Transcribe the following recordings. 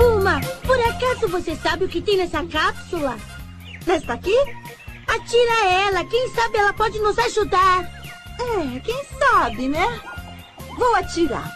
Uma, por acaso você sabe o que tem nessa cápsula? Esta aqui? Atira ela, quem sabe ela pode nos ajudar. É, quem sabe, né? Vou atirar.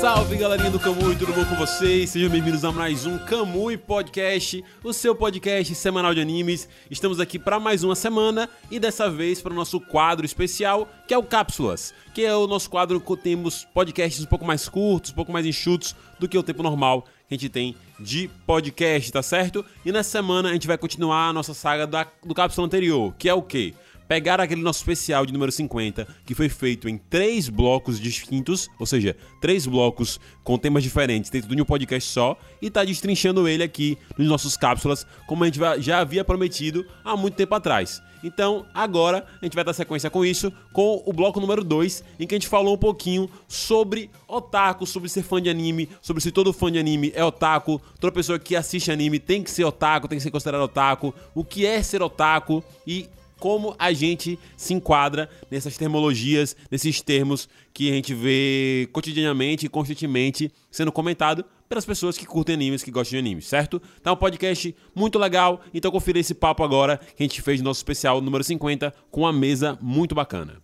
Salve galerinha do Camui, tudo bom com vocês? Sejam bem-vindos a mais um Camui Podcast, o seu podcast semanal de animes. Estamos aqui para mais uma semana e dessa vez para o nosso quadro especial, que é o Cápsulas, que é o nosso quadro que temos podcasts um pouco mais curtos, um pouco mais enxutos do que o tempo normal que a gente tem de podcast, tá certo? E nessa semana a gente vai continuar a nossa saga da, do cápsula anterior, que é o quê? Pegar aquele nosso especial de número 50, que foi feito em três blocos distintos, ou seja, três blocos com temas diferentes dentro de um podcast só, e tá destrinchando ele aqui nos nossos cápsulas, como a gente já havia prometido há muito tempo atrás. Então, agora a gente vai dar sequência com isso, com o bloco número 2, em que a gente falou um pouquinho sobre otaku, sobre ser fã de anime, sobre se todo fã de anime é otaku, toda pessoa que assiste anime tem que ser otaku, tem que ser considerado otaku, o que é ser otaku e como a gente se enquadra nessas termologias, nesses termos que a gente vê cotidianamente e constantemente sendo comentado pelas pessoas que curtem animes, que gostam de animes, certo? Tá um podcast muito legal, então confira esse papo agora que a gente fez no nosso especial número 50 com uma mesa muito bacana.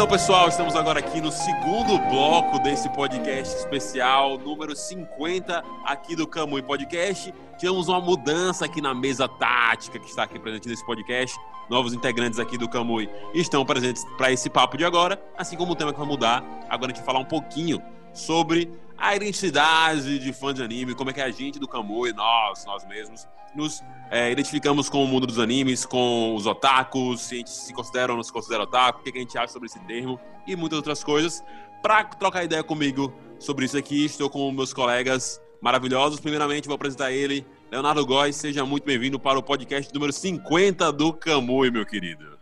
Então, pessoal, estamos agora aqui no segundo bloco desse podcast especial, número 50 aqui do Camui Podcast. Tivemos uma mudança aqui na mesa tática que está aqui presente nesse podcast. Novos integrantes aqui do Camui estão presentes para esse papo de agora, assim como o tema que vai mudar. Agora a gente vai falar um pouquinho sobre a identidade de fã de anime, como é que a gente do Kamui, nós, nós mesmos, nos é, identificamos com o mundo dos animes, com os otakus, se a gente se considera ou não se considera otaku, o que a gente acha sobre esse termo e muitas outras coisas. Para trocar ideia comigo sobre isso aqui, estou com meus colegas maravilhosos. Primeiramente, vou apresentar ele, Leonardo Góes. Seja muito bem-vindo para o podcast número 50 do Kamui, meu querido.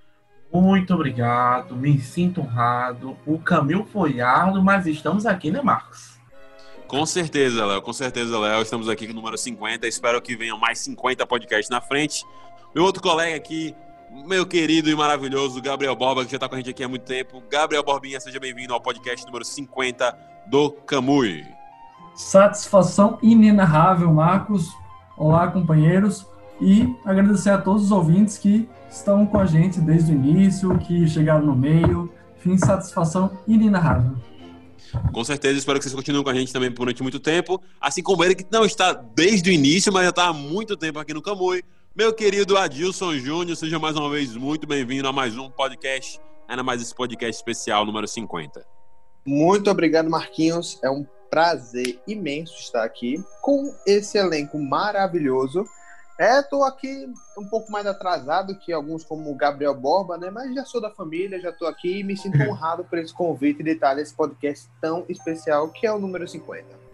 Muito obrigado, me sinto honrado. O caminho foi mas estamos aqui, né, Marcos? Com certeza, Léo, com certeza, Léo. Estamos aqui com o número 50. Espero que venham mais 50 podcasts na frente. Meu outro colega aqui, meu querido e maravilhoso Gabriel Borba, que já está com a gente aqui há muito tempo. Gabriel Borbinha, seja bem-vindo ao podcast número 50 do Camui. Satisfação inenarrável, Marcos. Olá, companheiros. E agradecer a todos os ouvintes que estão com a gente desde o início, que chegaram no meio. Enfim, satisfação inenarrável. Com certeza, espero que vocês continuem com a gente também durante muito tempo. Assim como ele, que não está desde o início, mas já está há muito tempo aqui no Camui. Meu querido Adilson Júnior, seja mais uma vez muito bem-vindo a mais um podcast, ainda mais esse podcast especial número 50. Muito obrigado, Marquinhos. É um prazer imenso estar aqui com esse elenco maravilhoso. É, tô aqui um pouco mais atrasado que alguns como o Gabriel Borba, né? Mas já sou da família, já tô aqui e me sinto honrado por esse convite de estar nesse podcast tão especial que é o número 50.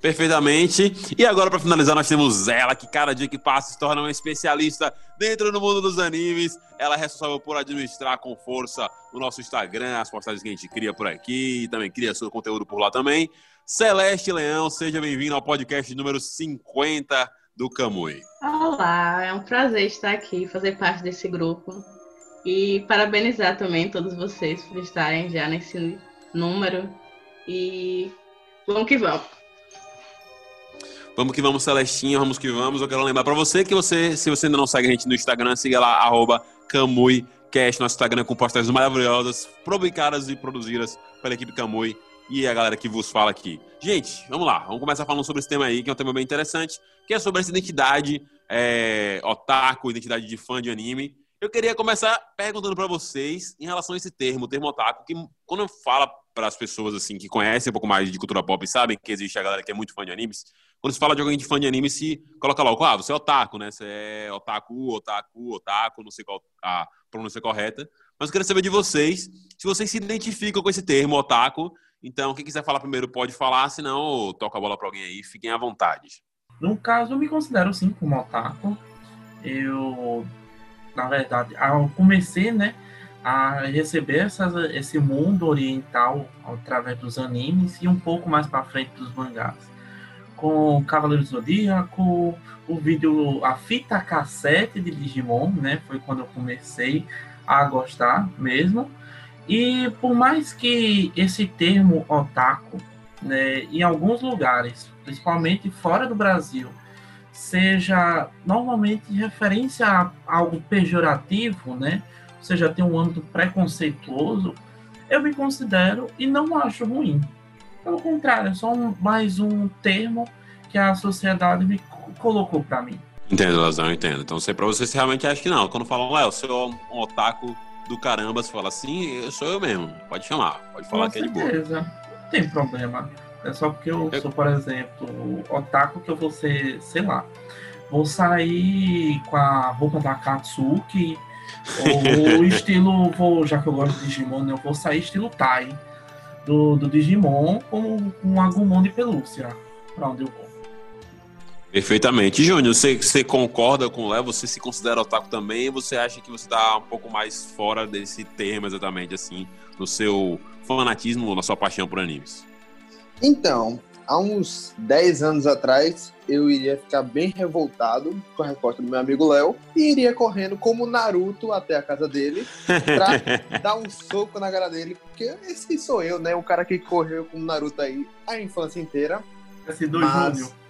Perfeitamente. E agora, para finalizar, nós temos ela, que cada dia que passa se torna uma especialista dentro do mundo dos animes. Ela é responsável por administrar com força o nosso Instagram, as postagens que a gente cria por aqui, e também cria seu conteúdo por lá também. Celeste Leão, seja bem-vindo ao podcast número 50 do Camui. Olá, é um prazer estar aqui, fazer parte desse grupo e parabenizar também todos vocês por estarem já nesse número e vamos que vamos. Vamos que vamos, Celestinha, vamos que vamos. Eu quero lembrar para você que você, se você ainda não segue a gente no Instagram, siga lá, arroba CamuiCast, nosso Instagram com postagens maravilhosas, publicadas e produzidas pela equipe Camui e a galera que vos fala aqui. Gente, vamos lá, vamos começar falando sobre esse tema aí, que é um tema bem interessante, que é sobre essa identidade é, otaku, identidade de fã de anime. Eu queria começar perguntando para vocês em relação a esse termo, o termo otaku, que quando eu falo para as pessoas assim que conhecem um pouco mais de cultura pop e sabem que existe a galera que é muito fã de animes, quando se fala de alguém de fã de anime, se coloca logo, ah, você é otaku, né? Você é otaku, otaku, otaku, não sei qual a pronúncia correta. Mas eu queria saber de vocês, se vocês se identificam com esse termo, otaku. Então, quem quiser falar primeiro pode falar, senão toca a bola para alguém aí, fiquem à vontade. No caso, eu me considero sim como otaku. Eu, na verdade, eu comecei, né, a receber esse mundo oriental através dos animes e um pouco mais para frente dos mangás. Com Cavaleiro Zodíaco, o vídeo, a fita cassete de Digimon, né? Foi quando eu comecei a gostar mesmo. E por mais que esse termo otaku, né, em alguns lugares, principalmente fora do Brasil, seja normalmente referência a algo pejorativo, né? Ou seja, tem um âmbito preconceituoso, eu me considero e não acho ruim. Pelo contrário, é só um, mais um termo que a sociedade me colocou para mim. Entendo, Lazão, entendo. Então, sei pra você, você realmente acha que não. Quando falam, Léo, você é um otaku do caramba, você fala assim, eu sou eu mesmo. Pode chamar, pode falar Com que é de boa. Não tem problema. É só porque eu Eu- sou, por exemplo, otaku que eu vou ser, sei lá, vou sair com a roupa da Katsuki, ou o estilo, vou, já que eu gosto de Digimon, eu vou sair estilo Tai do, do Digimon com, com um Agumon de pelúcia. Pra onde eu vou. Perfeitamente. Júnior, você, você concorda com o Léo? Você se considera otaku também? Ou você acha que você tá um pouco mais fora desse termo exatamente, assim, no seu fanatismo, na sua paixão por animes? Então, há uns 10 anos atrás, eu iria ficar bem revoltado com a resposta do meu amigo Léo e iria correndo como Naruto até a casa dele pra dar um soco na cara dele, porque esse sou eu, né? O cara que correu como Naruto aí a infância inteira. Esse do Mas- Júnior.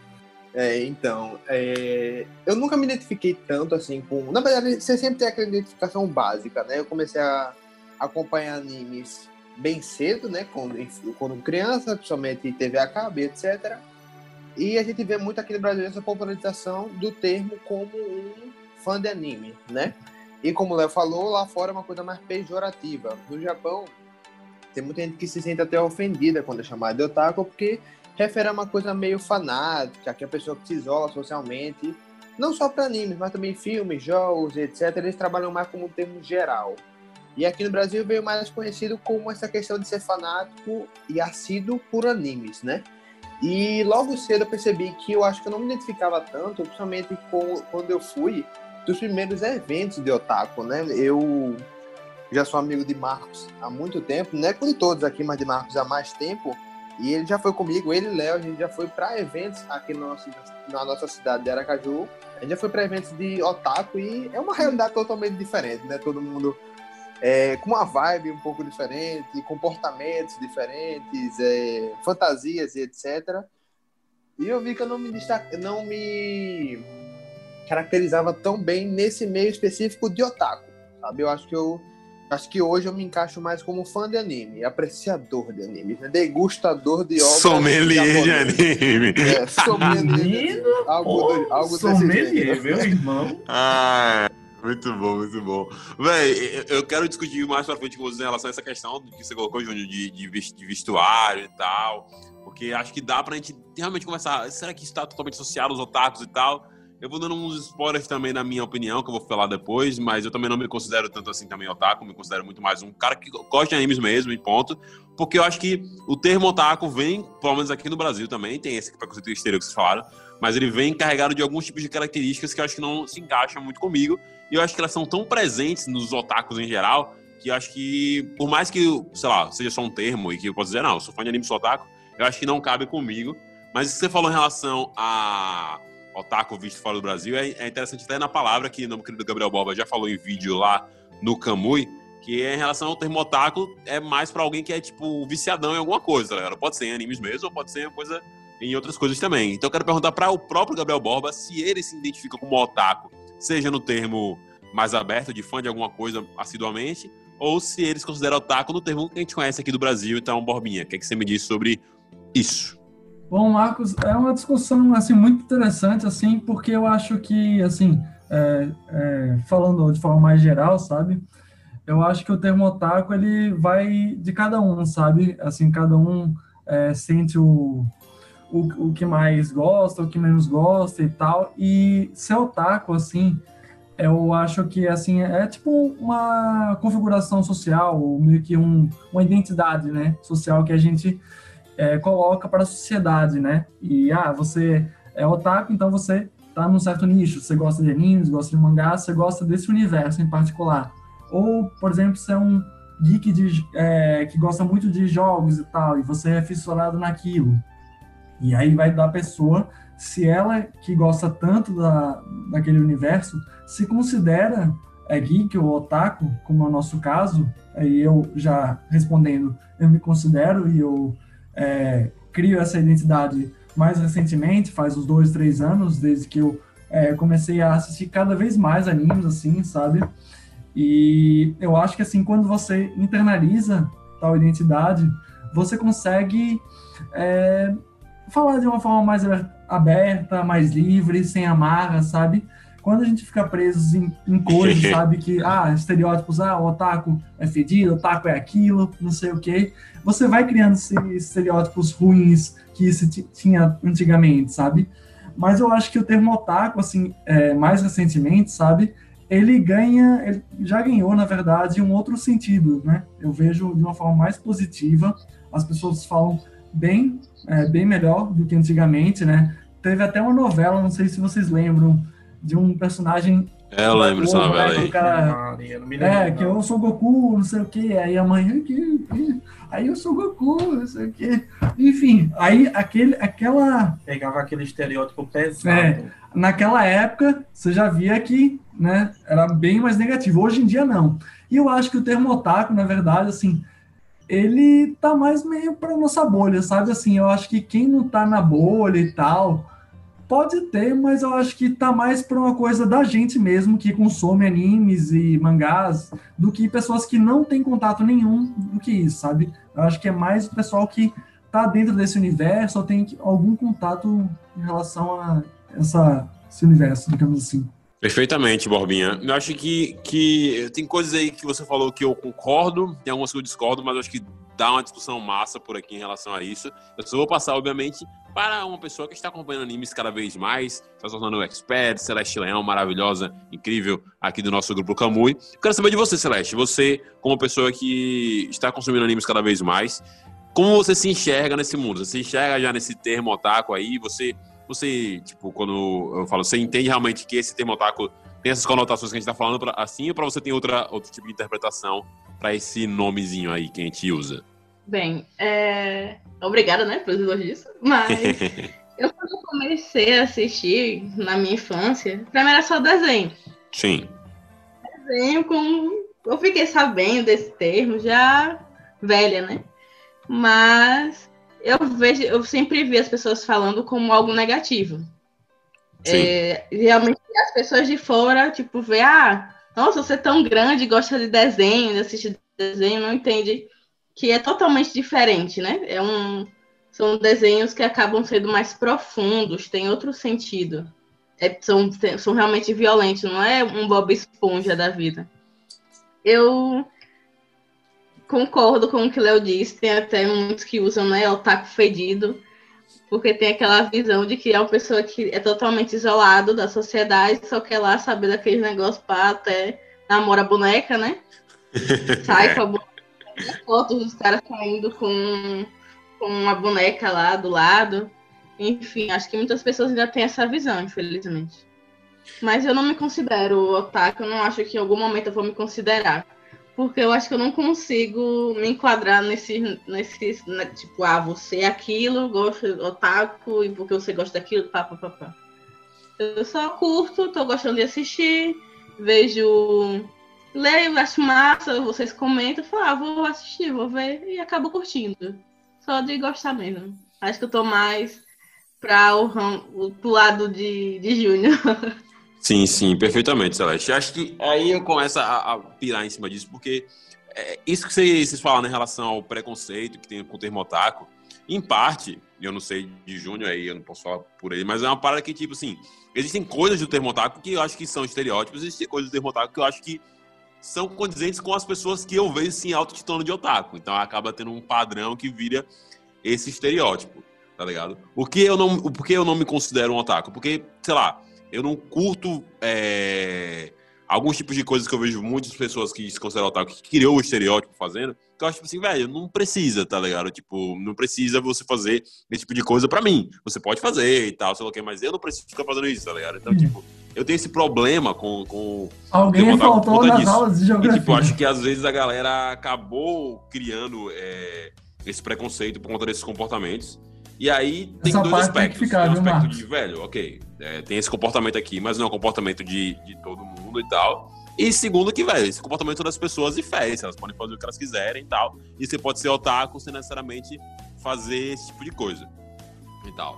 É, então, é, eu nunca me identifiquei tanto assim com. Na verdade, você sempre tem aquela identificação básica, né? Eu comecei a acompanhar animes bem cedo, né? Quando, quando criança, principalmente TV a cabo, etc. E a gente vê muito aqui no Brasil essa popularização do termo como um fã de anime, né? E como o Léo falou, lá fora é uma coisa mais pejorativa. No Japão, tem muita gente que se sente até ofendida quando é chamada de otaku, porque refere a uma coisa meio fanática, que a pessoa que se isola socialmente, não só para animes, mas também filmes, jogos, etc. Eles trabalham mais como um termo geral. E aqui no Brasil veio mais conhecido como essa questão de ser fanático e assíduo por animes, né? E logo cedo eu percebi que eu acho que eu não me identificava tanto, principalmente com, quando eu fui dos primeiros eventos de otaku, né? Eu já sou amigo de Marcos há muito tempo, não é com todos aqui, mas de Marcos há mais tempo. E ele já foi comigo, ele e Léo, a gente já foi para eventos aqui no nosso, na nossa cidade de Aracaju. A gente já foi para eventos de otaku e é uma realidade totalmente diferente, né? Todo mundo é, com uma vibe um pouco diferente, comportamentos diferentes, é, fantasias e etc. E eu vi que eu não me destaca, não me caracterizava tão bem nesse meio específico de otaku, sabe? Eu acho que eu acho que hoje eu me encaixo mais como fã de anime, apreciador de anime, né? degustador de obras Sommelier de anime. É, sommelier. Algo, do- algo desse sommelier, jeito. meu irmão. Ah, muito bom, muito bom. Véi, eu- quero discutir mais pra frente com vocês em relação a essa questão que você colocou, Júnior, de, de vestuário e tal. Porque acho que dá pra gente realmente conversar. Será que isso tá totalmente associado aos otakus e tal? Eu vou dando uns spoilers também na minha opinião, que eu vou falar depois, mas eu também não me considero tanto assim também otaku, me considero muito mais um cara que gosta de animes mesmo, e ponto. Porque eu acho que o termo otaku vem, pelo menos aqui no Brasil também, tem esse preconceito exterior que vocês falaram, mas ele vem carregado de alguns tipos de características que eu acho que não se encaixam muito comigo. E eu acho que elas são tão presentes nos otakus em geral, que eu acho que, por mais que, sei lá, seja só um termo e que eu posso dizer, não, eu sou fã de anime, sou otaku, eu acho que não cabe comigo. Mas isso que você falou em relação a otaku visto fora do Brasil é, é interessante até na palavra que o querido Gabriel Boba já falou em vídeo lá no Kamui, que é em relação ao termo otaku, é mais pra alguém que é, tipo, viciadão em alguma coisa, tá? Pode ser em animes mesmo, ou pode ser coisa em outras coisas também. Então eu quero perguntar para o próprio Gabriel Borba se ele se identifica como otaku, seja no termo mais aberto, de fã de alguma coisa assiduamente, ou se ele se considera otaku no termo que a gente conhece aqui do Brasil. Então, Borbinha, o que, é que você me diz sobre isso? Bom, Marcos, é uma discussão assim muito interessante, assim, porque eu acho que, assim, é, é, falando de forma mais geral, sabe, eu acho que o termo otaku ele vai de cada um, sabe, assim, cada um é, sente o, o, o que mais gosta, o que menos gosta e tal, e ser otaku, assim, eu acho que assim é tipo uma configuração social, meio que um, uma identidade, né, social que a gente é, coloca para a sociedade, né? E ah, você é otaku, então você tá num certo nicho, você gosta de animes, gosta de mangá, você gosta desse universo em particular. Ou, por exemplo, você é um geek de, é, que gosta muito de jogos e tal, e você é fissurado naquilo. E aí vai da pessoa, se ela que gosta tanto da, daquele universo, se considera é, geek ou otaku, como é o nosso caso, aí eu já respondendo, eu me considero e eu é, crio essa identidade mais recentemente, faz uns dois, três anos, desde que eu é, comecei a assistir cada vez mais animes, assim, sabe? E eu acho que, assim, quando você internaliza tal identidade, você consegue é, falar de uma forma mais aberta, mais livre, sem amarra, sabe? Quando a gente fica preso em, em coisas, sabe, que, ah, estereótipos, ah, o otaku é fedido, o otaku é aquilo, não sei o quê, você vai criando esses estereótipos ruins que se tinha antigamente, sabe? Mas eu acho que o termo otaku, assim, é, mais recentemente, sabe, ele ganha, ele já ganhou, na verdade, um outro sentido, né? Eu vejo de uma forma mais positiva, as pessoas falam bem, é, bem melhor do que antigamente, né? Teve até uma novela, não sei se vocês lembram, de um personagem. É, eu lembro dessa novela né, aí. Cara, é, que eu sou Goku, não sei o quê. Aí a mãe, aí eu sou Goku, não sei o quê. Enfim, aí aquele, aquela. Pegava aquele estereótipo pesado. É, naquela época, você já via que né, era bem mais negativo. Hoje em dia, não. E eu acho que o termo otaku, na verdade, assim, ele tá mais meio para nossa bolha, sabe? Assim, eu acho que quem não tá na bolha e tal Pode ter, mas eu acho que tá mais para uma coisa da gente mesmo que consome animes e mangás do que pessoas que não têm contato nenhum do que isso, sabe? Eu acho que é mais o pessoal que tá dentro desse universo ou tem algum contato em relação a essa, esse universo, digamos assim. Perfeitamente, Borbinha. Eu acho que, que tem coisas aí que você falou que eu concordo, tem algumas que eu discordo, mas eu acho que dá uma discussão massa por aqui em relação a isso. Eu só vou passar, obviamente, para uma pessoa que está acompanhando animes cada vez mais, está se tornando um expert, Celeste Leão, maravilhosa, incrível, aqui do nosso grupo Kamui. quero saber de você, Celeste. Você, como pessoa que está consumindo animes cada vez mais, como você se enxerga nesse mundo? Você se enxerga já nesse termo otaku aí? Você, você tipo, quando eu falo, você entende realmente que esse termo otaku tem essas conotações que a gente está falando pra, assim, ou para você tem outra, outro tipo de interpretação para esse nomezinho aí que a gente usa? Bem, é... obrigada, né, pelos elogios, mas eu quando comecei a assistir na minha infância, primeiro era só desenho. Sim. Desenho com... Eu fiquei sabendo desse termo já velha, né? Mas eu vejo, eu sempre vi as pessoas falando como algo negativo. É, realmente as pessoas de fora, tipo, vê, ah, nossa, você é tão grande, gosta de desenho, de assistir desenho, não entende que é totalmente diferente, né? É um, são desenhos que acabam sendo mais profundos, tem outro sentido. É, são, são realmente violentos, não é um Bob Esponja da vida. Eu concordo com o que o Léo disse, tem até muitos que usam né, o taco fedido porque tem aquela visão de que é uma pessoa que é totalmente isolado da sociedade, só quer lá saber daqueles negócios para até namora a boneca, né? Sai com a boneca, fotos dos caras saindo com, com uma boneca lá do lado. Enfim, acho que muitas pessoas ainda têm essa visão, infelizmente. Mas eu não me considero otaku, eu não acho que em algum momento eu vou me considerar porque eu acho que eu não consigo me enquadrar nesse, nesse né, tipo, ah, você é aquilo, gosta de otaku, e porque você gosta daquilo, pá, pá, pá, pá. Eu só curto, tô gostando de assistir, vejo, leio, acho massa, vocês comentam, falo, ah, vou assistir, vou ver, e acabo curtindo. Só de gostar mesmo. Acho que eu tô mais para o, o lado de, de Júnior. Sim, sim, perfeitamente, Celeste. Acho que aí eu começo a, a pirar em cima disso, porque é, isso que vocês, vocês falam em relação ao preconceito que tem com o termo em parte, eu não sei de Júnior aí, eu não posso falar por ele, mas é uma parada que, tipo assim, existem coisas do termo que eu acho que são estereótipos, existem coisas do termo que eu acho que são condizentes com as pessoas que eu vejo, sim, autotitulando de otaku. Então acaba tendo um padrão que vira esse estereótipo, tá ligado? Por que eu não, por que eu não me considero um otaku? Porque, sei lá, eu não curto é, alguns tipos de coisas que eu vejo muitas pessoas que se consideram otaku, que criou o estereótipo fazendo, que eu acho, tipo assim, velho, não precisa, tá ligado? Tipo, não precisa você fazer esse tipo de coisa pra mim. Você pode fazer e tal, sei lá o que, mas eu não preciso ficar fazendo isso, tá ligado? Então, tipo, eu tenho esse problema com... com Alguém faltou nas disso. aulas de E, geografia. tipo, acho que às vezes a galera acabou criando é, esse preconceito por conta desses comportamentos. E aí tem Essa dois parte tem aspectos. que ficar, tem um aspecto Marcos? de, velho, ok, é, tem esse comportamento aqui, mas não é um comportamento de, de todo mundo e tal. E segundo que, velho, esse comportamento das pessoas fé, elas podem fazer o que elas quiserem e tal. E você pode ser otaku sem necessariamente fazer esse tipo de coisa e tal.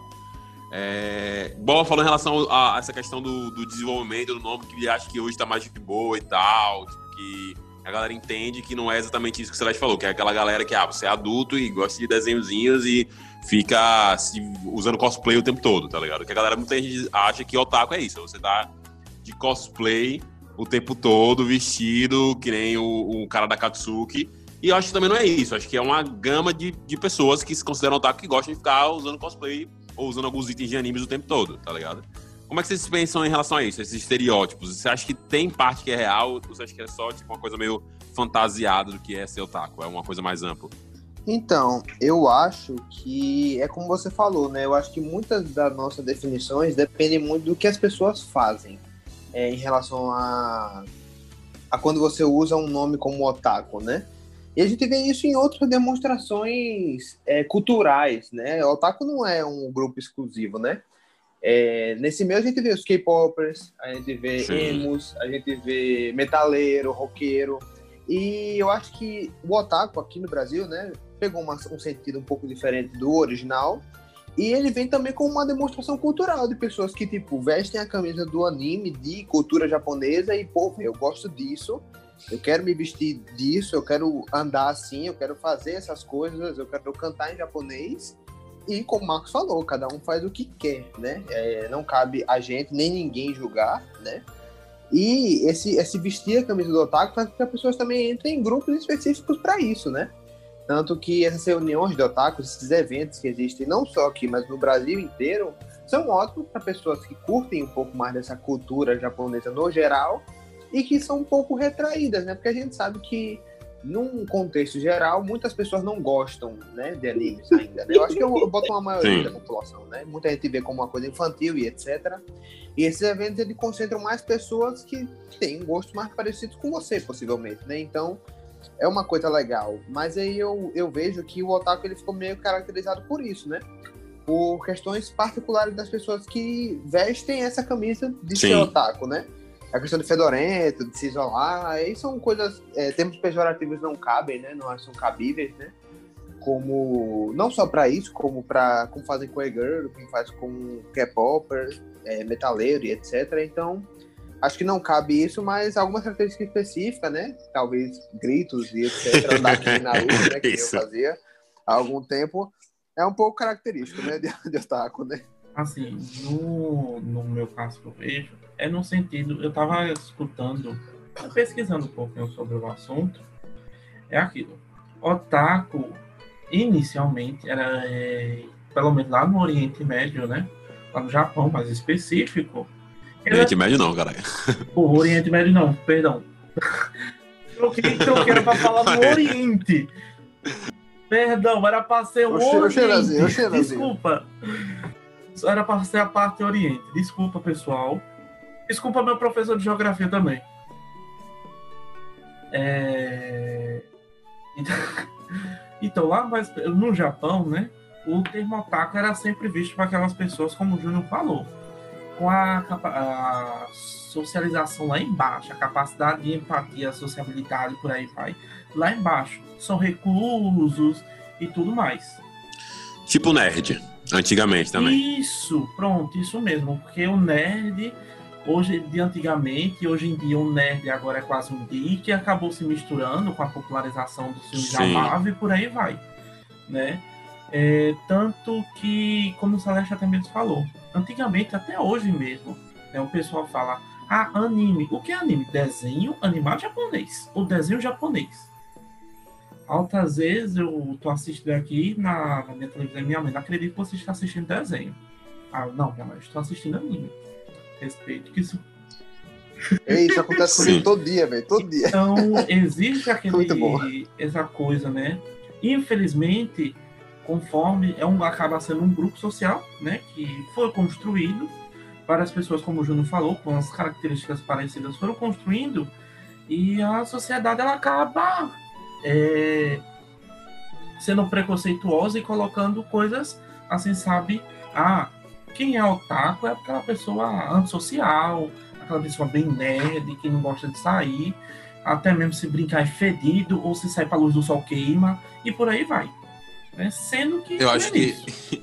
É, Bola falou em relação a essa questão do, do desenvolvimento do nome, que acha que hoje tá mais de boa e tal, tipo, que a galera entende que não é exatamente isso que o Celeste falou, que é aquela galera que, ah, você é adulto e gosta de desenhozinhos e fica se, usando cosplay o tempo todo, tá ligado? Que a galera muita gente acha que otaku é isso, você tá de cosplay o tempo todo, vestido, que nem o, o cara da Katsuki. E eu acho que também não é isso. Acho que é uma gama de, de pessoas que se consideram otaku que gostam de ficar usando cosplay ou usando alguns itens de animes o tempo todo, tá ligado? Como é que vocês pensam em relação a isso, esses estereótipos? Você acha que tem parte que é real ou você acha que é só tipo, uma coisa meio fantasiada do que é ser otaku? É uma coisa mais ampla? Então, eu acho que é como você falou, né? Eu acho que muitas das nossas definições dependem muito do que as pessoas fazem é, em relação a, a quando você usa um nome como otaku, né? E a gente vê isso em outras demonstrações é, culturais, né? O otaku não é um grupo exclusivo, né? É, nesse meio a gente vê os K-popers, a gente vê Sim. emos, a gente vê metaleiro, roqueiro. E eu acho que o otaku aqui no Brasil, né, pegou uma- um sentido um pouco diferente do original. E ele vem também com uma demonstração cultural de pessoas que, tipo, vestem a camisa do anime, de cultura japonesa e, pô, eu gosto disso, eu quero me vestir disso, eu quero andar assim, eu quero fazer essas coisas, eu quero cantar em japonês. E como o Marcos falou, cada um faz o que quer, né? É, não cabe a gente, nem ninguém julgar, né? E esse, esse vestir a camisa do otaku faz com que as pessoas também entrem em grupos específicos para isso, né? Tanto que essas reuniões de otakus, esses eventos que existem não só aqui, mas no Brasil inteiro, são ótimos para pessoas que curtem um pouco mais dessa cultura japonesa no geral e que são um pouco retraídas, né? Porque a gente sabe que num contexto geral, muitas pessoas não gostam, né, de animes ainda. Né? Eu acho que eu, eu boto uma maioria Sim. da população, né? Muita gente vê como uma coisa infantil e etc. E esses eventos eles concentram mais pessoas que têm gostos mais parecidos com você, possivelmente, né? Então é uma coisa legal. Mas aí eu, eu vejo que o otaku ele ficou meio caracterizado por isso, né? Por questões particulares das pessoas que vestem essa camisa de Sim. ser otaku, né? A questão de fedorento, de se isolar, aí são coisas, é, termos pejorativos não cabem, né? Não são cabíveis, né? Como, não só para isso, como para como fazem com e-girl, como faz com K-popper, é, metaleiro e etc. Então, acho que não cabe isso, mas algumas características específicas, né? Talvez gritos e etc. Andar aqui na luz, né? Que Isso. eu fazia há algum tempo. É um pouco característico, né? De, de otaku, né? Assim, no, no meu caso que eu vejo, é no sentido, eu tava escutando, pesquisando um pouquinho sobre o assunto, é aquilo. Otaku, inicialmente, era, é, pelo menos lá no Oriente Médio, né? Lá no Japão, mais específico. era- Oriente Médio não, caralho. o Oriente Médio não, perdão. Troquei, troquei, era pra falar do Oriente. Perdão, era pra ser o cheirazinho, Oriente. cheirazinho. Desculpa. Era pra ser a parte Oriente. Desculpa, pessoal. Desculpa meu professor de geografia também. É... Então, então, lá mas no Japão, né? O termo otaku era sempre visto para aquelas pessoas, como o Júnior falou, com a, a socialização lá embaixo, a capacidade de empatia, sociabilidade, por aí vai, lá embaixo. São reclusos e tudo mais. Tipo nerd, antigamente também. Isso, pronto, isso mesmo. Porque o nerd, hoje de antigamente, hoje em dia o nerd agora é quase um geek, acabou se misturando com a popularização dos filmes da Sim. Marvel e por aí vai. Né? É, tanto que, como o Celeste até mesmo falou, antigamente, até hoje mesmo, né, o pessoal fala, ah, anime. O que é anime? Desenho animado japonês. O desenho japonês. Altas vezes eu tô assistindo aqui na, na minha televisão, minha mãe, não acredito que você está assistindo desenho. Ah, não, minha mãe, eu estou assistindo anime. Respeito que isso. Ei, isso acontece comigo todo dia, velho. Todo dia. Então, existe Muito bom. aquele, essa coisa, né? Infelizmente, conforme é um, acaba sendo um grupo social, né? Que foi construído, várias pessoas, como o Júnior falou, com as características parecidas, foram construindo, e a sociedade ela acaba é, sendo preconceituosa e colocando coisas assim, sabe? Ah, quem é otaku é aquela pessoa antissocial, aquela pessoa bem nerd, que não gosta de sair, até mesmo se brincar é fedido, ou se sair pra luz do sol queima, e por aí vai. Né? Sendo que. Eu não acho é que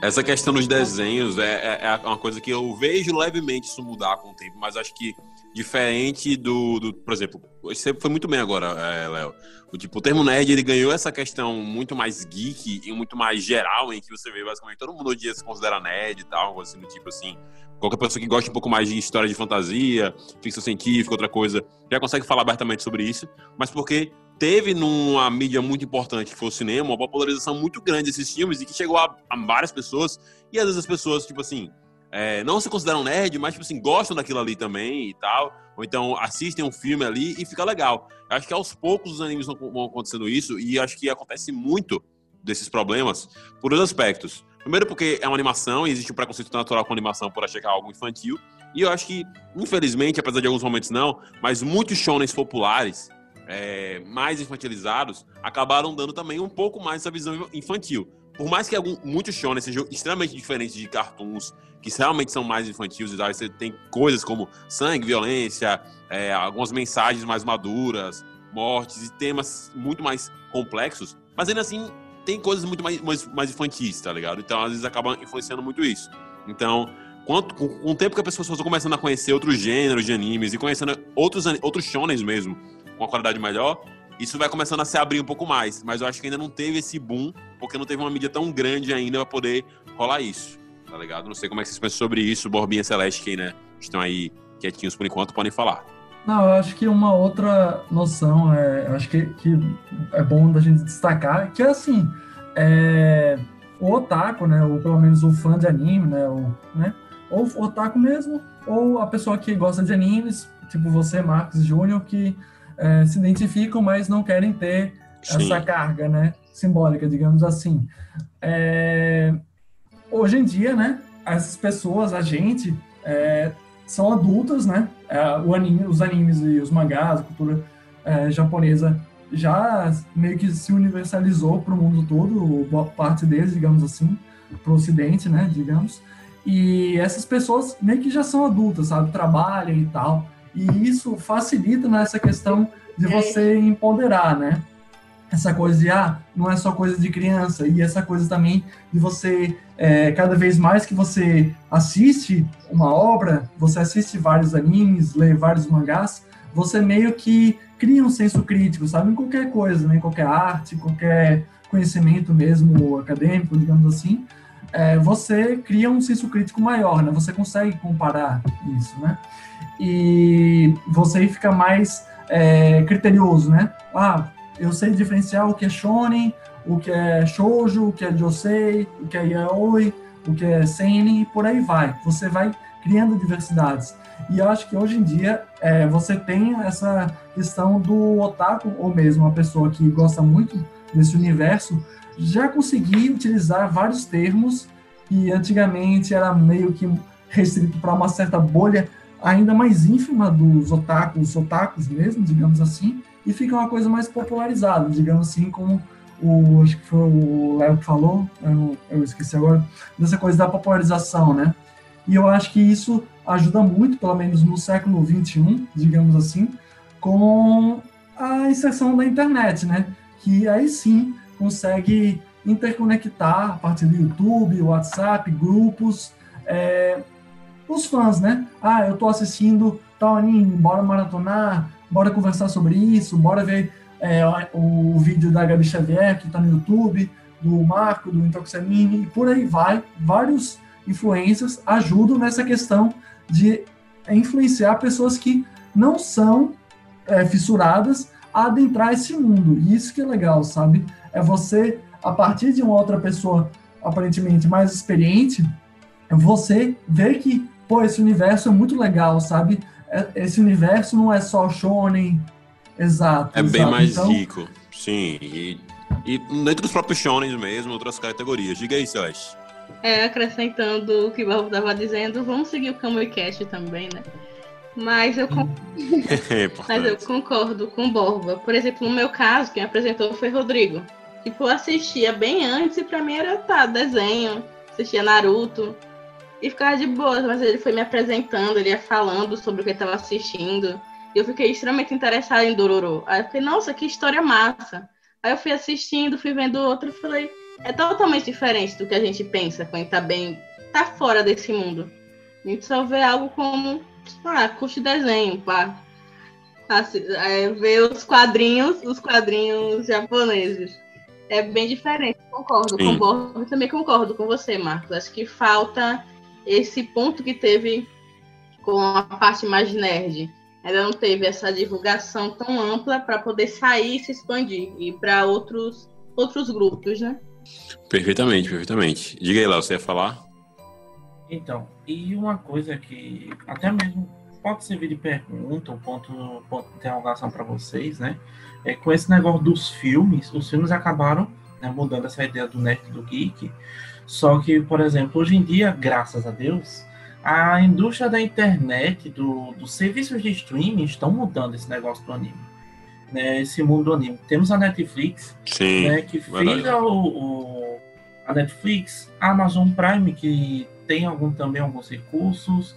essa questão dos desenhos é, é- é uma coisa que eu vejo levemente isso mudar com o tempo, mas acho que diferente do, do por exemplo, você foi muito bem agora, é, Léo. O tipo, o termo nerd ele ganhou essa questão muito mais geek e muito mais geral, em que você vê basicamente todo mundo hoje se considera nerd e tal, assim, do tipo assim. Qualquer pessoa que gosta um pouco mais de história de fantasia, ficção científica, outra coisa, já consegue falar abertamente sobre isso, mas porque teve numa mídia muito importante que foi o cinema, uma popularização muito grande desses filmes e que chegou a, a várias pessoas, e às vezes as pessoas, tipo assim, é, não se consideram nerd, mas, tipo assim, gostam daquilo ali também e tal, ou então assistem um filme ali e fica legal. Acho que aos poucos os animes vão, acontecendo isso, e acho que acontece muito desses problemas por dois aspectos. Primeiro porque é uma animação e existe um preconceito natural com animação por achar que é algo infantil, e eu acho que, infelizmente, apesar de alguns momentos não, mas muitos shonens populares, é, mais infantilizados, acabaram dando também um pouco mais essa visão infantil. Por mais que algum, muitos shonen sejam extremamente diferentes de cartoons, que realmente são mais infantis e tal, você tem coisas como sangue, violência, é, algumas mensagens mais maduras, mortes e temas muito mais complexos, mas ainda assim tem coisas muito mais, mais, mais infantis, tá ligado? Então, às vezes, acaba influenciando muito isso. Então, quanto, com, com o tempo que as pessoas estão começando a conhecer outros gêneros de animes e conhecendo outros, outros shonens mesmo, com uma qualidade melhor, isso vai começando a se abrir um pouco mais. Mas eu acho que ainda não teve esse boom, porque não teve uma mídia tão grande ainda pra poder rolar isso, tá ligado? Não sei como é que vocês pensam sobre isso, Borbinha Celeste, que né, estão aí quietinhos por enquanto, podem falar. Não, eu acho que uma outra noção, é, eu acho que, que é bom da gente destacar, que é assim, é, o otaku, né, ou pelo menos o fã de anime, né, ou, né, ou o otaku mesmo, ou a pessoa que gosta de animes, tipo você, Marcos Júnior, que é, se identificam, mas não querem ter essa carga, né, simbólica, digamos assim. É, hoje em dia, né, essas pessoas, a gente, é, são adultas, né, é, o anime, os animes e os mangás, a cultura é, japonesa já meio que se universalizou para o mundo todo, boa parte deles, digamos assim, para o ocidente, né, digamos. E essas pessoas meio que já são adultas, sabe, trabalham e tal. E isso facilita nessa questão de você empoderar, né? Essa coisa de, ah, não é só coisa de criança, e essa coisa também de você, é, cada vez mais que você assiste uma obra, você assiste vários animes, lê vários mangás, você meio que cria um senso crítico, sabe? Em qualquer coisa, né? Em qualquer arte, qualquer conhecimento mesmo acadêmico, digamos assim, é, você cria um senso crítico maior, né? Você consegue comparar isso, né? E você fica mais é, criterioso, né? Ah, eu sei diferenciar o que é shonen, o que é shoujo, o que é josei, o que é yaoi, o que é seinen e por aí vai. Você vai criando diversidades. E eu acho que hoje em dia é, você tem essa questão do otaku, ou mesmo uma pessoa que gosta muito desse universo, já conseguir utilizar vários termos que antigamente era meio que restrito para uma certa bolha ainda mais ínfima dos otakus, otakus mesmo, digamos assim, e fica uma coisa mais popularizada, digamos assim, como o, acho que foi o Léo que falou, eu, eu esqueci agora, dessa coisa da popularização, né? E eu acho que isso ajuda muito, pelo menos no século XXI, digamos assim, com a inserção da internet, né? Que aí sim consegue interconectar a partir do YouTube, WhatsApp, grupos, é, os fãs, né? Ah, eu tô assistindo tal anime, bora maratonar, bora conversar sobre isso, bora ver é, o vídeo da Gabi Xavier, que tá no YouTube, do Marco, do Intox Anime, e por aí vai. Vários influências ajudam nessa questão de influenciar pessoas que não são é, fissuradas a adentrar esse mundo. E isso que é legal, sabe? É você, a partir de uma outra pessoa aparentemente mais experiente, você ver que, pô, esse universo é muito legal, sabe? É- esse universo não é só shonen exato. É bem exato. mais Então, rico. Sim. E, e dentro dos próprios shonens mesmo, outras categorias. Diga aí, Celeste. É, acrescentando o que o Barro estava dizendo, vamos seguir o Kamui Cast também, né? Mas eu, con- É mas eu concordo com o Borba. Por exemplo, no meu caso, quem apresentou foi Rodrigo. Tipo, eu assistia bem antes e pra mim era, tá, desenho, assistia Naruto. E ficava de boa, mas ele foi me apresentando, ele ia falando sobre o que ele tava assistindo. E eu fiquei extremamente interessada em Dororo. Aí eu fiquei, nossa, que história massa. Aí eu fui assistindo, fui vendo outro e falei, é totalmente diferente do que a gente pensa quando tá bem, tá fora desse mundo. A gente só vê algo como, ah, curte desenho, pá. É, ver os quadrinhos, os quadrinhos japoneses. É bem diferente, concordo com Sim. o Borges, também concordo com você, Marcos. Acho que falta esse ponto que teve com a parte mais nerd. Ainda não teve essa divulgação tão ampla para poder sair e se expandir e para outros outros grupos, né? Perfeitamente, perfeitamente. Diga aí, Léo, você ia falar? Então, e uma coisa que até mesmo pode servir de pergunta, um ponto, ponto de interrogação para vocês, né? É com esse negócio dos filmes, os filmes acabaram né, mudando essa ideia do nerd e do geek. Só que, por exemplo, hoje em dia, graças a Deus, a indústria da internet, do, dos serviços de streaming estão mudando esse negócio do anime. Né, esse mundo do anime. Temos a Netflix, Sim. né, que fez o, o- a Netflix, a Amazon Prime, que tem algum, também alguns recursos,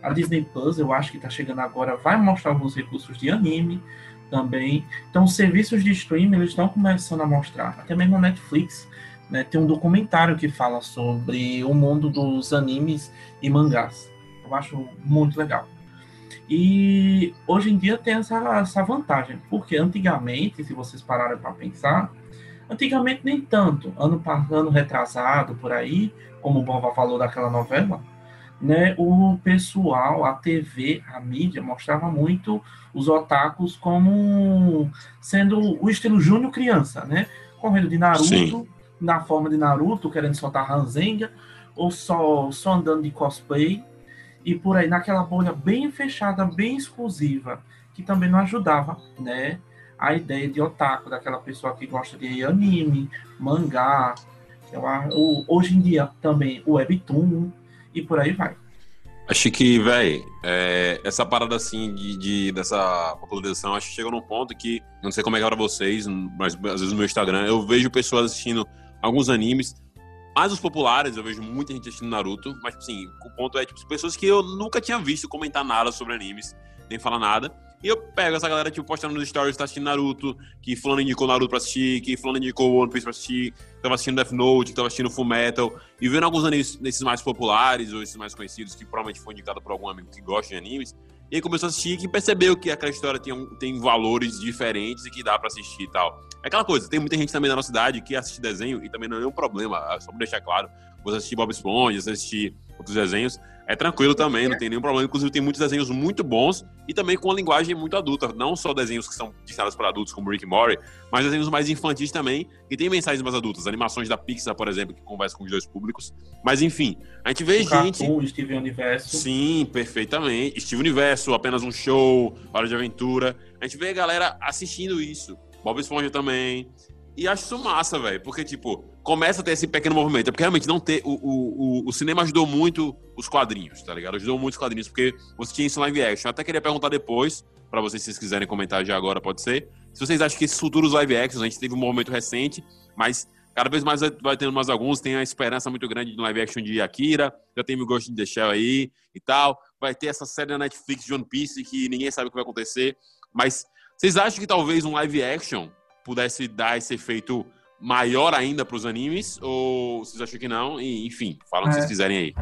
a Disney Plus, eu acho que está chegando agora, vai mostrar alguns recursos de anime também. Então, os serviços de streaming eles estão começando a mostrar, até mesmo a Netflix. Né, tem um documentário que fala sobre o mundo dos animes e mangás. Eu acho muito legal. E hoje em dia tem essa, essa vantagem, porque antigamente, se vocês pararem para pensar, antigamente nem tanto, ano, pa- ano retrasado por aí, como o Bova falou daquela novela, né, o pessoal, a TV, a mídia mostrava muito os otakus como sendo o estilo Júnior criança, né? Correndo de Naruto, Sim. Na forma de Naruto, querendo soltar Ranzenga, ou só, só andando de cosplay, e por aí, naquela bolha bem fechada, bem exclusiva, que também não ajudava, né? A ideia de otaku, daquela pessoa que gosta de anime, mangá, a- o- hoje em dia também o webtoon, e por aí vai. Acho que, véi, é, essa parada assim de, de- dessa popularização, acho que chegou num ponto que, não sei como é que é pra vocês, mas às vezes no meu Instagram, eu vejo pessoas assistindo alguns animes, mais os populares, eu vejo muita gente assistindo Naruto, mas tipo assim, o ponto é, tipo, pessoas que eu nunca tinha visto comentar nada sobre animes, nem falar nada. E eu pego essa galera, tipo, postando nos stories, tá assistindo Naruto, que fulano indicou Naruto pra assistir, que fulano indicou One Piece pra assistir, que tava assistindo Death Note, que tava assistindo Full Metal, e vendo alguns animes desses mais populares, ou esses mais conhecidos, que provavelmente foi indicado por algum amigo que gosta de animes, e aí começou a assistir e percebeu que aquela história tem, um- tem valores diferentes e que dá pra assistir e tal. É aquela coisa, tem muita gente também na nossa cidade que assiste desenho e também não é nenhum problema, ah, só pra deixar claro, você assistir Bob Esponja, você assistir outros desenhos, é tranquilo também, não tem nenhum problema. Inclusive, tem muitos desenhos muito bons e também com uma linguagem muito adulta. Não só desenhos que são destinados para adultos, como Rick and Morty, mas desenhos mais infantis também, que tem mensagens mais adultas. Animações da Pixar, por exemplo, que conversam com os dois públicos. Mas, enfim, a gente vê O gente. Cartoon, o Steven Universo. Sim, perfeitamente. Steve Universo, apenas um show, Hora de Aventura. A gente vê a galera assistindo isso. Bob Esponja também. E acho isso massa, velho. Porque, tipo, começa a ter esse pequeno movimento. É porque realmente não ter. O, o, o, o cinema ajudou muito os quadrinhos, tá ligado? Ajudou muito os quadrinhos, porque você tinha isso live action. Eu até queria perguntar depois, pra vocês, se vocês quiserem comentar já agora, pode ser. Se vocês acham que esses futuros live actions, a gente teve um movimento recente, mas cada vez mais vai, tendo mais alguns. Tem a esperança muito grande no live action de Akira, já tem o Ghost in the Shell aí e tal. Vai ter essa série na Netflix de One Piece que ninguém sabe o que vai acontecer. Mas vocês acham que talvez um live action pudesse dar esse efeito maior ainda para os animes? Ou vocês acham que não? E, enfim, falam o que É. vocês quiserem aí.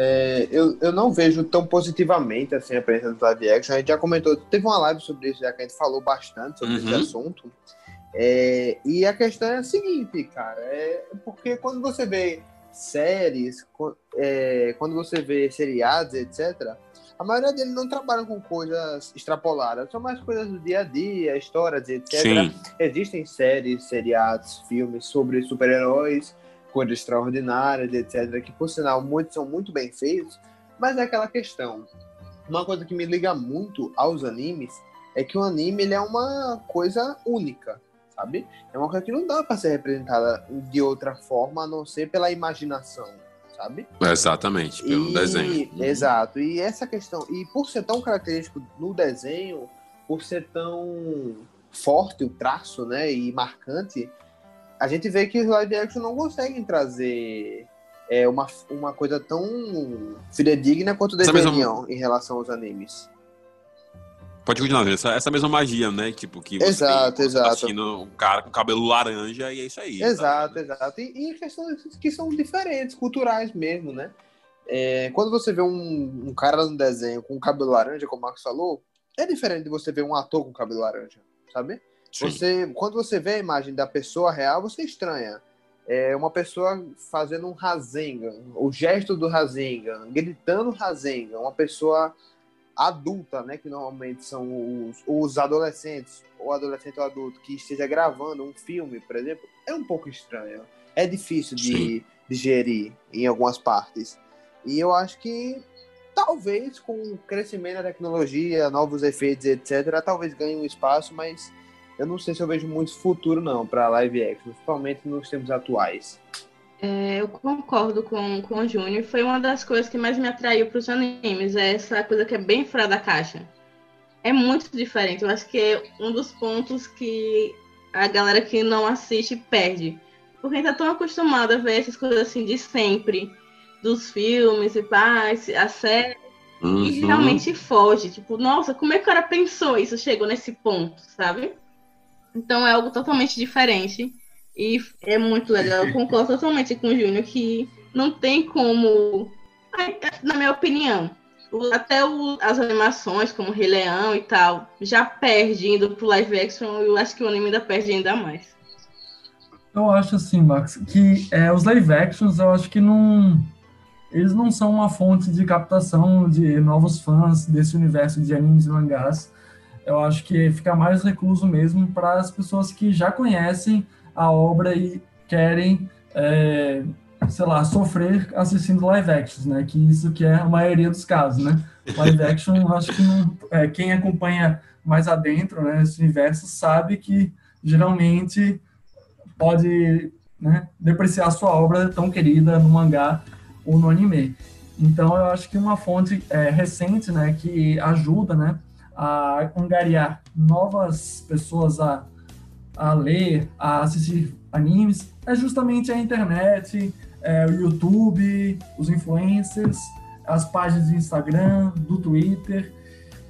É, eu, eu não vejo tão positivamente assim a presença do live action. A gente já comentou, teve uma live sobre isso, já que a gente falou bastante sobre Uhum. esse assunto. É, e a questão é a seguinte, cara, é porque quando você vê séries, é, quando você vê seriados, etc., a maioria deles não trabalham com coisas extrapoladas, são mais coisas do dia a dia, histórias, etc. Sim, Existem séries, seriados, filmes sobre super-heróis, coisas extraordinárias, etc., que por sinal muitos são muito bem feitos, mas é aquela questão. uma coisa que me liga muito aos animes é que o anime ele é uma coisa única, sabe? É uma coisa que não dá para ser representada de outra forma a não ser pela imaginação, sabe? Exatamente, pelo E- desenho. Exato. E essa questão, e por ser tão característico no desenho, por ser tão forte o traço, né, e marcante, a gente vê que os live action não conseguem trazer é, uma, uma coisa tão fidedigna quanto Essa mesma- deveriam em relação aos animes. Pode continuar, essa, essa mesma magia, né? Tipo, que você Exato, tem, tá exato. assistindo um cara com cabelo laranja e é isso aí. Exato, tá? exato. E, e questões que são diferentes, culturais mesmo, né? É, quando você vê um, um cara no desenho com cabelo laranja, como o Marcos falou, é diferente de você ver um ator com cabelo laranja, sabe? Sim. Você, quando você vê a imagem da pessoa real, você estranha. É uma pessoa fazendo um Rasengan, o gesto do Rasengan, gritando Rasengan, uma pessoa adulta, né, que normalmente são os, os adolescentes, ou adolescente ou adulto, que esteja gravando um filme, por exemplo, é um pouco estranho. É difícil de digerir em algumas partes. E eu acho que talvez com o crescimento da tecnologia, novos efeitos, etc., talvez ganhe um espaço, mas eu não sei se eu vejo muito futuro não para live action, principalmente nos tempos atuais. É, eu concordo com, com o Júnior. Foi uma das coisas que mais me atraiu para os animes. É essa coisa que é bem fora da caixa. É muito diferente. Eu acho que é um dos pontos que a galera que não assiste perde. Porque a gente tá tão acostumado a ver essas coisas assim de sempre. Dos filmes e pá, a série. Uhum. E realmente foge. Tipo, nossa, como é que o cara pensou isso? Chegou nesse ponto, sabe? Então é algo totalmente diferente. E é muito legal. Eu concordo totalmente com o Júnior que não tem como. Na minha opinião, até o- as animações, como Rei Leão e tal, já perde indo pro live action. Eu acho que o anime ainda perde ainda mais. Eu acho assim, Max, que é, os live actions, eu acho que não. Eles não são uma fonte de captação de novos fãs desse universo de animes e mangás. Eu acho que fica mais recluso mesmo para as pessoas que já conhecem a obra e querem, é, sei lá, sofrer assistindo live actions, né? Que isso que é a maioria dos casos, né? Live action, eu acho que não, é, quem acompanha mais adentro, né, esse universo, sabe que geralmente pode né, depreciar sua obra tão querida no mangá ou no anime. Então, eu acho que uma fonte é, recente, né, que ajuda, né, a angariar novas pessoas a, a ler, a assistir animes, é justamente a internet, é, o YouTube, os influencers, as páginas do Instagram, do Twitter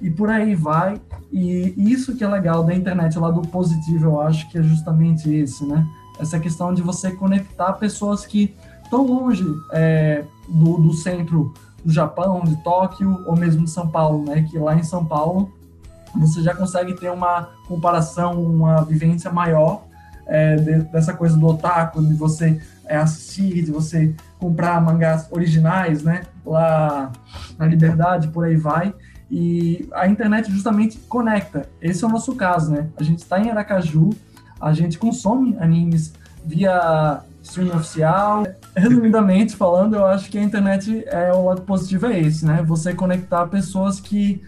e por aí vai. E isso que é legal da internet, o lado positivo, eu acho que é justamente esse, né? Essa questão de você conectar pessoas que estão longe é, do, do centro do Japão, de Tóquio, ou mesmo de São Paulo, né? Que lá em São Paulo você já consegue ter uma comparação, uma vivência maior é, de- dessa coisa do otaku, de você é, assistir, de você comprar mangás originais, né? Lá na Liberdade, por aí vai. E a internet justamente conecta. Esse é o nosso caso, né? A gente está em Aracaju, a gente consome animes via streaming oficial. Resumidamente falando, eu acho que a internet é o lado positivo é esse, né? Você conectar pessoas que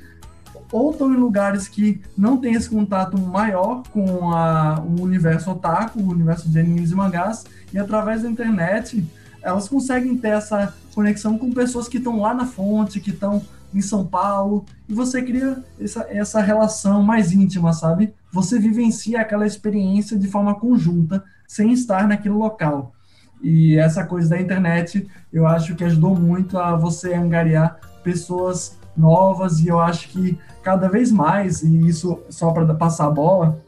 ou estão em lugares que não tem esse contato maior com a, o universo otaku, o universo de animes e mangás, e através da internet elas conseguem ter essa conexão com pessoas que estão lá na fonte, que estão em São Paulo, e você cria essa, essa relação mais íntima, sabe? Você vivencia aquela experiência de forma conjunta, sem estar naquele local. E essa coisa da internet, eu acho que ajudou muito a você angariar pessoas novas, e eu acho que cada vez mais, e isso só para passar a bola,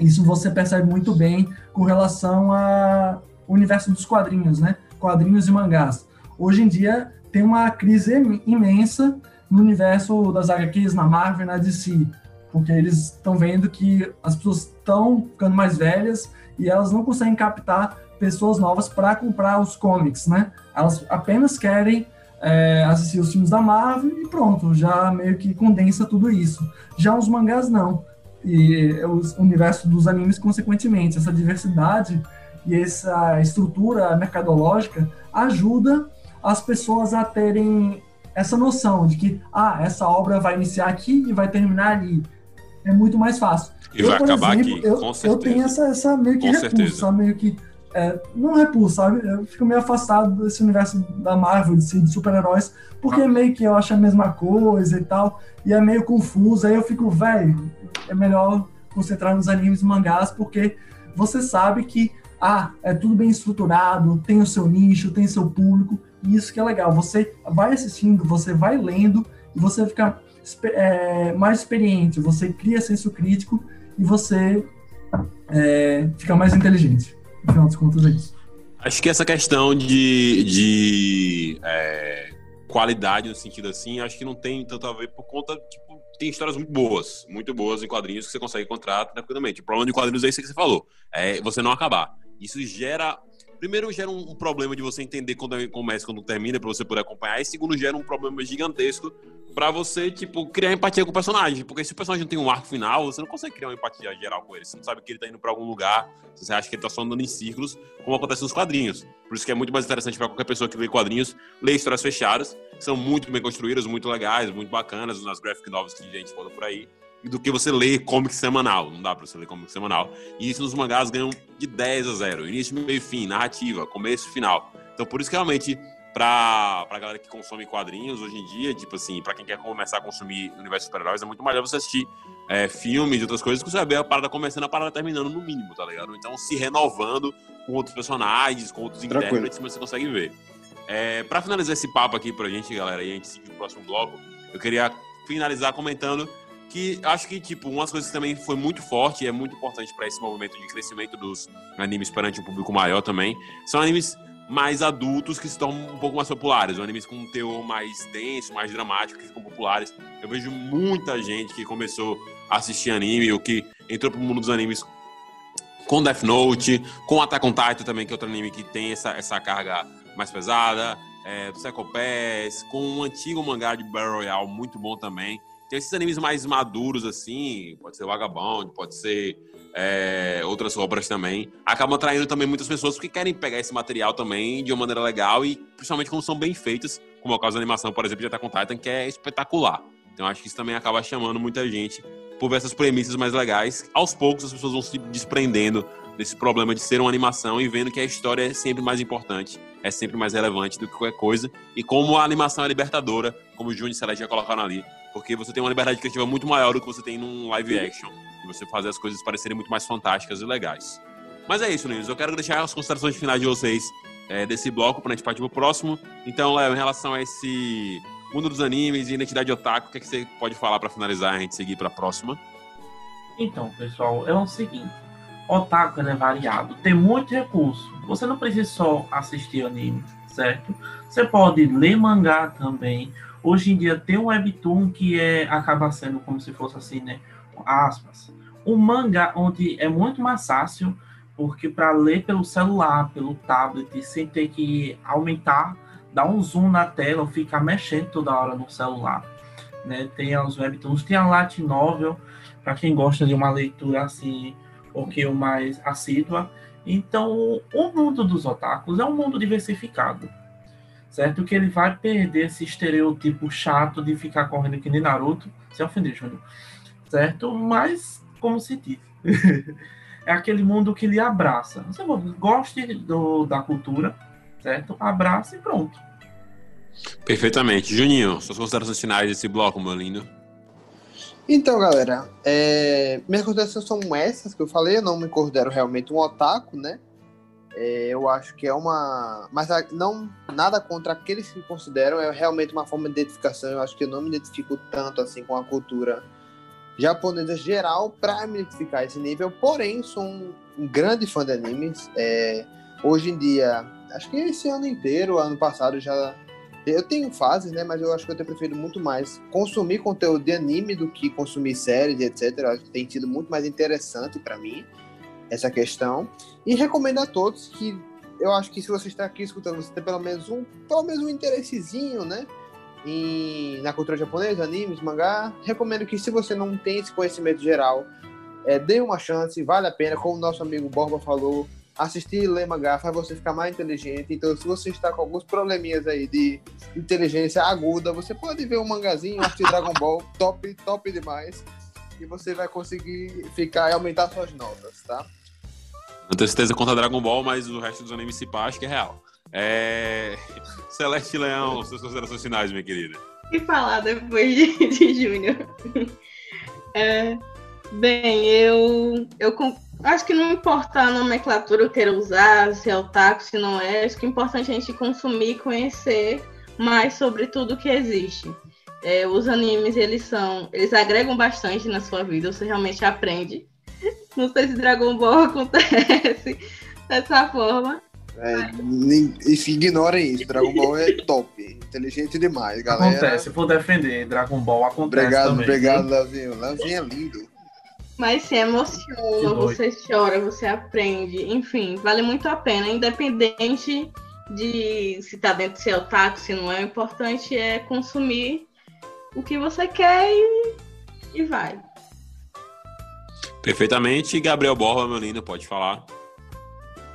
isso você percebe muito bem com relação ao universo dos quadrinhos, né? Quadrinhos e mangás. Hoje em dia tem uma crise im- imensa no universo das HQs na Marvel na DC, porque eles estão vendo que as pessoas estão ficando mais velhas e elas não conseguem captar pessoas novas para comprar os comics, né? Elas apenas querem é, assistir os filmes da Marvel e pronto, já meio que condensa tudo isso. Já os mangás não. E o universo dos animes, consequentemente, essa diversidade e essa estrutura mercadológica ajuda as pessoas a terem essa noção de que, ah, essa obra vai iniciar aqui e vai terminar ali. É muito mais fácil. E vai acabar aqui, eu, com eu certeza. tenho essa, essa meio que Com sabe? meio que. É, não repulsa, sabe? Eu fico meio afastado desse universo da Marvel, de, de super-heróis, porque Ah. meio que eu acho a mesma coisa e tal, e é meio confuso. Aí eu fico, velho, é melhor concentrar nos animes e mangás, porque você sabe que, ah, é tudo bem estruturado, tem o seu nicho, tem seu público, e isso que é legal. Você vai assistindo, você vai lendo, e você fica é, mais experiente, você cria senso crítico e você é, fica mais inteligente. No final das contas, é isso. Acho que essa questão de, de é, qualidade no sentido assim, acho que não tem tanto a ver por conta, tipo, tem histórias muito boas, muito boas em quadrinhos que você consegue encontrar tranquilamente. O problema de quadrinhos é isso que você falou, é você não acabar. Isso gera, primeiro gera um, um problema de você entender quando começa e quando termina, pra você poder acompanhar, e segundo gera um problema gigantesco pra você, tipo, criar empatia com o personagem, porque se o personagem não tem um arco final, você não consegue criar uma empatia geral com ele, você não sabe que ele tá indo pra algum lugar, você acha que ele tá só andando em círculos, como acontece nos quadrinhos. Por isso que é muito mais interessante para qualquer pessoa que lê quadrinhos, ler histórias fechadas, que são muito bem construídas, muito legais, muito bacanas, nas graphic novels que a gente conta por aí, do que você ler comic semanal. Não dá para você ler comic semanal. E isso nos mangás ganham de 10 a 0. Início, meio e fim, narrativa, começo e final. Então por isso que realmente pra, pra galera que consome quadrinhos hoje em dia, tipo assim, pra quem quer começar a consumir o universo de super-heróis, é muito melhor você assistir é, filmes e outras coisas, que você ver a parada começando a parada terminando no mínimo, tá ligado? Então se renovando com outros personagens, com outros Tranquilo. intérpretes, mas você consegue ver. É, pra finalizar esse papo aqui pra gente, galera, e a gente seguir pro próximo bloco, eu queria finalizar comentando que acho que, tipo, umas coisas que também foi muito forte e é muito importante pra esse movimento de crescimento dos animes perante um público maior também, são animes mais adultos que tornam um pouco mais populares, animes com um teor mais denso, mais dramático, que ficam populares. Eu vejo muita gente que começou a assistir anime, ou que entrou pro mundo dos animes com Death Note, com Attack on Titan também, que é outro anime que tem essa, essa carga mais pesada, é, Psycho Pass, com um antigo mangá de Battle Royale muito bom também. Tem esses animes mais maduros, assim, pode ser Vagabond, pode ser é, outras obras também, acabam atraindo também muitas pessoas que querem pegar esse material também de uma maneira legal e principalmente quando são bem feitas, como é o caso da animação, por exemplo, de Attack on Titan, que é espetacular. Então acho que isso também acaba chamando muita gente por ver essas premissas mais legais. Aos poucos as pessoas vão se desprendendo desse problema de ser uma animação e vendo que a história é sempre mais importante, é sempre mais relevante do que qualquer coisa. E como a animação é libertadora, como o Júnior e Celeste já colocaram ali, porque você tem uma liberdade criativa muito maior do que você tem num live action. Você fazer as coisas parecerem muito mais fantásticas e legais. Mas é isso, meninos. Eu quero deixar as considerações finais de vocês é, desse bloco pra gente partir pro próximo. Então, Léo, em relação a esse mundo dos animes e identidade otaku, o que, é que você pode falar pra finalizar e a gente seguir pra próxima? Então, pessoal, é o seguinte: Otaku é variado, tem muito recurso. Você não precisa só assistir anime, certo? Você pode ler mangá também. Hoje em dia tem um webtoon que é acaba sendo como se fosse assim, né? Aspas. Um mangá onde é muito mais fácil, porque para ler pelo celular, pelo tablet, sem ter que aumentar, dar um zoom na tela ou ficar mexendo toda hora no celular. Né? Tem os webtoons, tem a Light Novel, para quem gosta de uma leitura assim, um pouquinho mais assídua. Então, o mundo dos otakus é um mundo diversificado, certo? Que ele vai perder esse estereotipo chato de ficar correndo que nem Naruto, se ofender, Júnior, certo? Mas, como se diz, é aquele mundo que lhe abraça. Você goste do, da cultura, certo? Abraça e pronto. Perfeitamente. Juninho, suas considerações finais desse bloco, meu lindo. Então, galera, é, minhas considerações são essas que eu falei. Eu não me considero realmente um otaku, né? É, eu acho que é uma. Mas a- não nada contra aqueles que consideram, é realmente uma forma de identificação. Eu acho que eu não me identifico tanto assim com a cultura japonesa geral para identificar esse nível. Porém, sou um, um grande fã de animes. É, hoje em dia, acho que esse ano inteiro, ano passado já eu tenho fases, né? Mas eu acho que eu tenho preferido muito mais consumir conteúdo de anime do que consumir séries, etc. Eu acho que tem sido muito mais interessante para mim essa questão. E recomendo a todos que eu acho que se você está aqui escutando, você tem pelo menos um, pelo menos um interessezinho, né? Em, na cultura japonesa, animes, mangá. Recomendo que se você não tem esse conhecimento geral, é, dê uma chance, vale a pena. Como o nosso amigo Borba falou, assistir e ler mangá faz você ficar mais inteligente. Então, se você está com alguns probleminhas aí de inteligência aguda, você pode ver um mangazinho, assistir Dragon Ball, top, top demais. E você vai conseguir ficar e aumentar suas notas, tá? Não tenho certeza contra Dragon Ball, mas o resto dos animes se pá, acho que é real. É... Celeste Leão, suas considerações finais, minha querida. O que falar depois de, de Júnior? É, bem, eu, eu acho que não importa a nomenclatura que eu queira usar, se é otaku, se não é, acho que é importante a gente consumir e conhecer mais sobre tudo que existe. É, os animes, eles são, eles agregam bastante na sua vida, você realmente aprende. Não sei se Dragon Ball acontece dessa forma. É, ignorem isso, Dragon Ball é top, inteligente demais, galera. Acontece, por defender Dragon Ball acontece Obrigado, também, obrigado, Leozinho. Leozinho é lindo. Mas se emociona, você chora, você aprende, enfim, vale muito a pena, independente de se tá dentro se é otaku, se não é, o importante é consumir o que você quer e, e vai. Perfeitamente, Gabriel Borba, meu lindo, pode falar.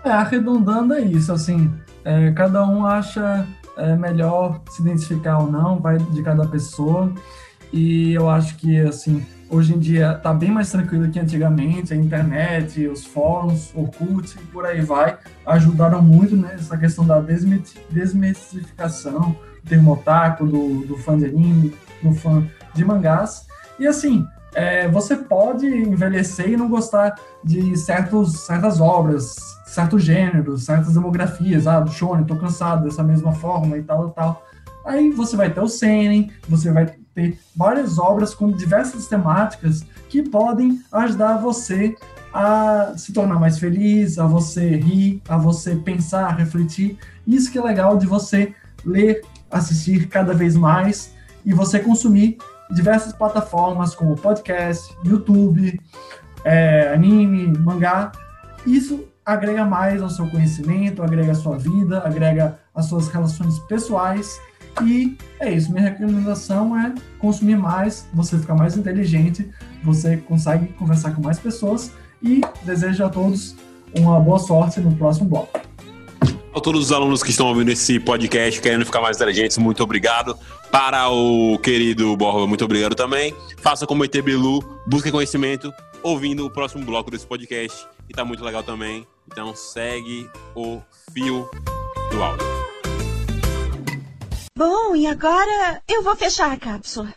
É, arredondando é isso, assim, é, cada um acha é, melhor se identificar ou não, vai de cada pessoa, e eu acho que, assim, hoje em dia tá bem mais tranquilo que antigamente, a internet, os fóruns, Orkut e por aí vai, ajudaram muito nessa né, questão da desmistificação do termo otaku, do, do fã de anime, do fã de mangás, e assim, é, você pode envelhecer e não gostar de certos, certas obras, certos gêneros, certas demografias. Ah, do Shonen, tô cansado dessa mesma forma e tal, e tal. Aí você vai ter o Seinen, você vai ter várias obras com diversas temáticas que podem ajudar você a se tornar mais feliz, a você rir, a você pensar, refletir. Isso que é legal de você ler, assistir cada vez mais e você consumir diversas plataformas como podcast, YouTube, é, anime, mangá. Isso agrega mais ao seu conhecimento, agrega a sua vida, agrega as suas relações pessoais. E é isso. Minha recomendação é consumir mais, você ficar mais inteligente, você consegue conversar com mais pessoas. E desejo a todos uma boa sorte no próximo bloco. A todos os alunos que estão ouvindo esse podcast, querendo ficar mais inteligentes, muito obrigado. Para o querido Borba, muito obrigado também. Faça como ET Bilu, busque conhecimento, ouvindo o próximo bloco desse podcast. E tá muito legal também. Então segue o fio do áudio. Bom, e agora eu vou fechar a cápsula.